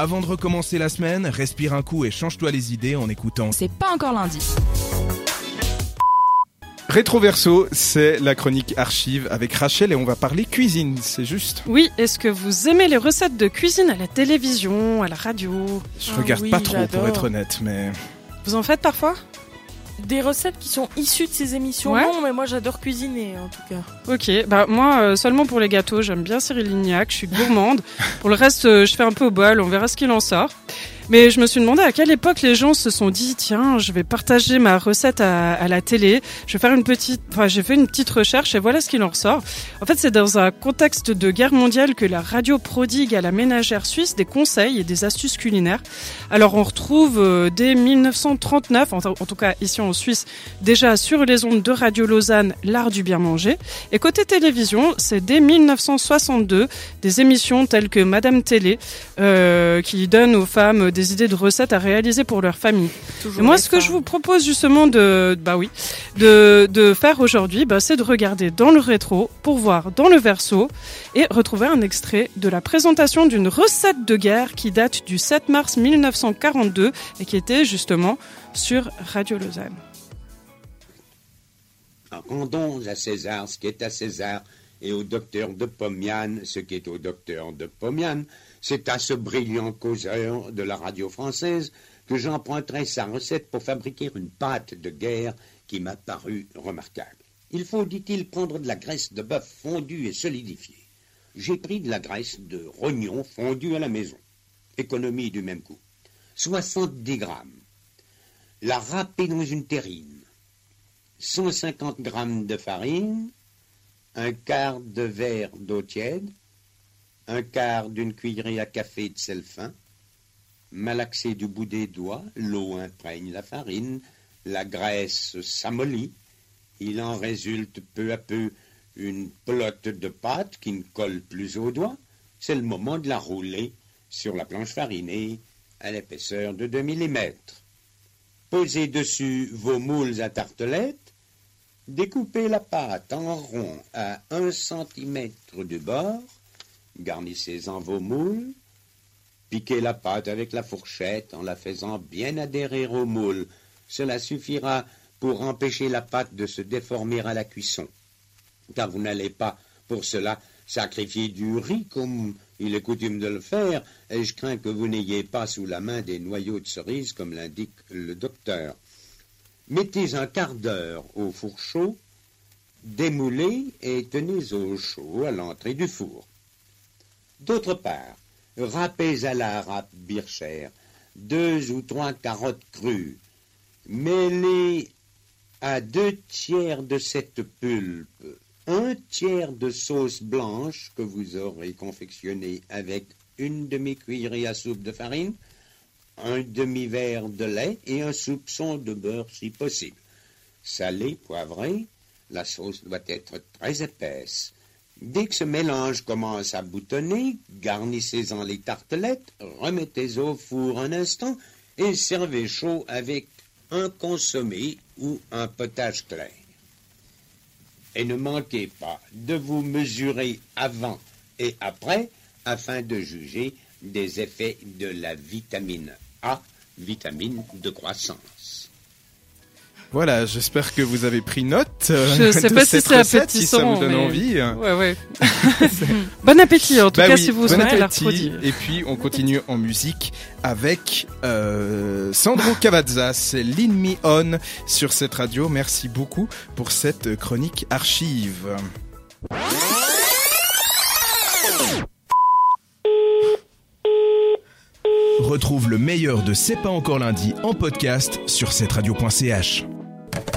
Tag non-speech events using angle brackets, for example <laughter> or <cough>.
Avant de recommencer la semaine, respire un coup et change-toi les idées en écoutant. C'est pas encore lundi. Rétroverso, c'est la chronique archive avec Rachel et on va parler cuisine, c'est juste Oui, est-ce que vous aimez les recettes de cuisine à la télévision, à la radio? Je Ah regarde oui, pas trop pour être honnête, mais Vous en faites parfois? Des recettes qui sont issues de ces émissions, Ouais. non, mais moi j'adore cuisiner en tout cas. Ok, bah moi euh, seulement pour les gâteaux, j'aime bien Cyril Lignac, je suis gourmande. <laughs> pour le reste, euh, je fais un peu au bol, on verra ce qu'il en sort. Mais je me suis demandé à quelle époque les gens se sont dit tiens, je vais partager ma recette à, la télé. Je vais faire une petite, enfin j'ai fait une petite recherche et voilà ce qu'il en ressort. En fait, c'est dans un contexte de guerre mondiale que la radio prodigue à la ménagère suisse des conseils et des astuces culinaires. Alors on retrouve euh, dès 1939, en, tout cas ici en Suisse, déjà sur les ondes de Radio Lausanne, l'art du bien manger. Et côté télévision, c'est dès 1962 des émissions telles que Madame Télé, euh, qui donnent aux femmes des idées de recettes à réaliser pour leur famille. Toujours Et moi, ce que je vous propose justement de, bah oui, de, de faire aujourd'hui, bah, c'est de regarder dans le rétro pour voir dans le verso et retrouver un extrait de la présentation d'une recette de guerre qui date du 7 mars 1942 et qui était justement sur Radio Lausanne. Rendons à César ce qui est à César et au docteur de Pomian ce qui est au docteur de Pomian. C'est à ce brillant causeur de la radio française que j'emprunterai sa recette pour fabriquer une pâte de guerre qui m'a paru remarquable. Il faut, dit-il, prendre de la graisse de bœuf fondue et solidifiée. J'ai pris de la graisse de rognon fondue à la maison. Économie du même coup. 70 grammes. La râper dans une terrine. 150 grammes de farine, un quart de verre d'eau tiède, un quart d'une cuillerée à café de sel fin, malaxer du bout des doigts, l'eau imprègne la farine, la graisse s'amollit, il en résulte peu à peu une pelote de pâte qui ne colle plus aux doigts, c'est le moment de la rouler sur la planche farinée à l'épaisseur de 2 mm. Posez dessus vos moules à tartelettes, découpez la pâte en rond à 1 cm du bord, garnissez-en vos moules, piquez la pâte avec la fourchette en la faisant bien adhérer au moule. Cela suffira pour empêcher la pâte de se déformer à la cuisson. Car vous n'allez pas, pour cela, sacrifier du riz comme il est coutume de le faire, et je crains que vous n'ayez pas sous la main des noyaux de cerise comme l'indique le docteur. Mettez un quart d'heure au four chaud, démoulez et tenez au chaud à l'entrée du four. D'autre part, râpez à la râpe birchère deux ou trois carottes crues, mêlez à deux tiers de cette pulpe un tiers de sauce blanche que vous aurez confectionnée avec une demi-cuillerée à soupe de farine, un demi-verre de lait et un soupçon de beurre si possible. Salé, poivré, la sauce doit être très épaisse. Dès que ce mélange commence à boutonner, garnissez-en les tartelettes, remettez au four un instant et servez chaud avec un consommé ou un potage clair. Et ne manquez pas de vous mesurer avant et après afin de juger des effets de la vitamine A, vitamine de croissance. voilà, j'espère que vous avez pris note. euh, Je sais de pas si cette c'est recette, si ça appétissant, vous donne mais- envie. Ouais, ouais. <laughs> bon appétit en tout Bah cas oui, si vous bon souhaitez la. Et puis on continue en musique avec euh, Sandro Cavazza, c'est Lean Me On sur cette radio. Merci beaucoup pour cette chronique archive. Retrouve le meilleur de C'est pas encore lundi en podcast sur cette radio.ch.